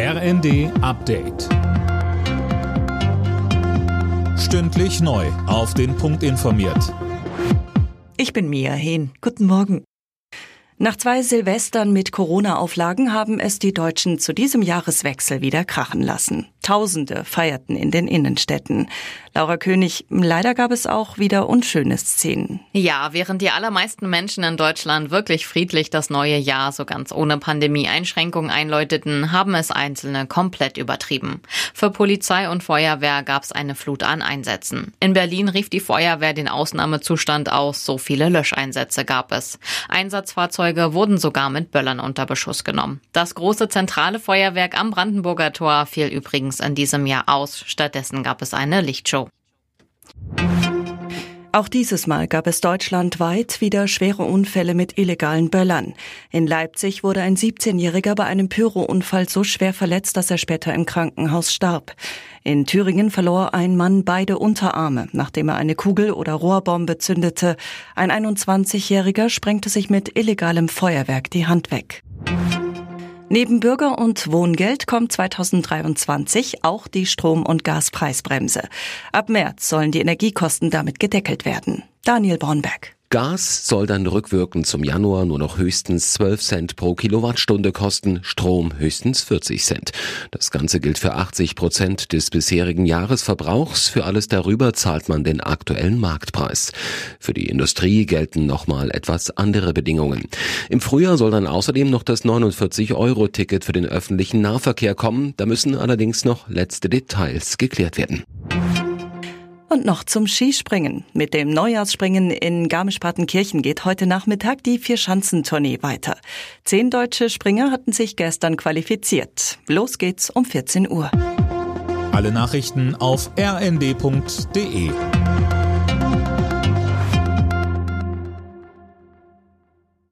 RND Update. Stündlich neu. Auf den Punkt informiert. Ich bin Mia Hehn. Guten Morgen. Nach zwei Silvestern mit Corona-Auflagen haben es die Deutschen zu diesem Jahreswechsel wieder krachen lassen. Tausende feierten in den Innenstädten. Laura König, leider gab es auch wieder unschöne Szenen. Ja, während die allermeisten Menschen in Deutschland wirklich friedlich das neue Jahr so ganz ohne Pandemie-Einschränkungen einläuteten, haben es Einzelne komplett übertrieben. Für Polizei und Feuerwehr gab es eine Flut an Einsätzen. In Berlin rief die Feuerwehr den Ausnahmezustand aus, so viele Löscheinsätze gab es. Einsatzfahrzeuge wurden sogar mit Böllern unter Beschuss genommen. Das große zentrale Feuerwerk am Brandenburger Tor fiel übrigens in diesem Jahr aus. Stattdessen gab es eine Lichtshow. Auch dieses Mal gab es deutschlandweit wieder schwere Unfälle mit illegalen Böllern. In Leipzig wurde ein 17-Jähriger bei einem Pyrounfall so schwer verletzt, dass er später im Krankenhaus starb. In Thüringen verlor ein Mann beide Unterarme, nachdem er eine Kugel- oder Rohrbombe zündete. Ein 21-Jähriger sprengte sich mit illegalem Feuerwerk die Hand weg. Neben Bürger- und Wohngeld kommt 2023 auch die Strom- und Gaspreisbremse. Ab März sollen die Energiekosten damit gedeckelt werden. Daniel Bornberg. Gas soll dann rückwirkend zum Januar nur noch höchstens 12 Cent pro Kilowattstunde kosten, Strom höchstens 40 Cent. Das Ganze gilt für 80 Prozent des bisherigen Jahresverbrauchs. Für alles darüber zahlt man den aktuellen Marktpreis. Für die Industrie gelten nochmal etwas andere Bedingungen. Im Frühjahr soll dann außerdem noch das 49-Euro-Ticket für den öffentlichen Nahverkehr kommen. Da müssen allerdings noch letzte Details geklärt werden. Und noch zum Skispringen. Mit dem Neujahrsspringen in Garmisch-Partenkirchen geht heute Nachmittag die Vierschanzentournee weiter. Zehn deutsche Springer hatten sich gestern qualifiziert. Los geht's um 14 Uhr. Alle Nachrichten auf rnd.de